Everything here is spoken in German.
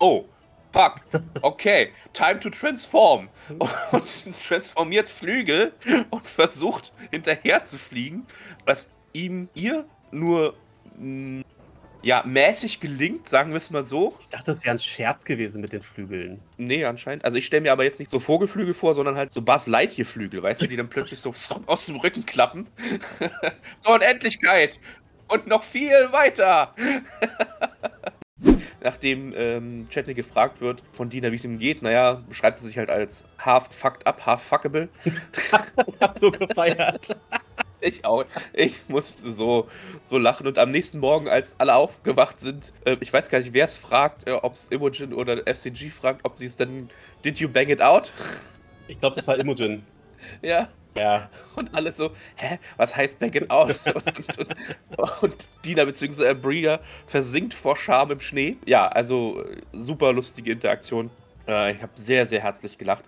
oh, fuck, okay, time to transform. Und transformiert Flügel und versucht hinterher zu fliegen, was ihm, ihr nur mh, ja, mäßig gelingt, sagen wir es mal so. Ich dachte, das wäre ein Scherz gewesen mit den Flügeln. Nee, anscheinend. Also ich stelle mir aber jetzt nicht so Vogelflügel vor, sondern halt so Buzz Lightyear Flügel, weißt du, die dann plötzlich so aus dem Rücken klappen. so Unendlichkeit. Und noch viel weiter. Nachdem ähm, Chetney gefragt wird von Dina, wie es ihm geht, naja, beschreibt er sich halt als half fucked up, half fuckable. hab so gefeiert. Ich auch. Ich musste so, so lachen. Und am nächsten Morgen, als alle aufgewacht sind, äh, ich weiß gar nicht, wer es fragt, äh, ob es Imogen oder FCG fragt, ob sie es dann Did you bang it out? Ich glaube, das war Imogen. ja. Ja. Und alle so, hä, was heißt bang it out? und, und, und Dina bzw. Bria versinkt vor Scham im Schnee. Ja, also äh, super lustige Interaktion. Äh, ich habe sehr, sehr herzlich gelacht.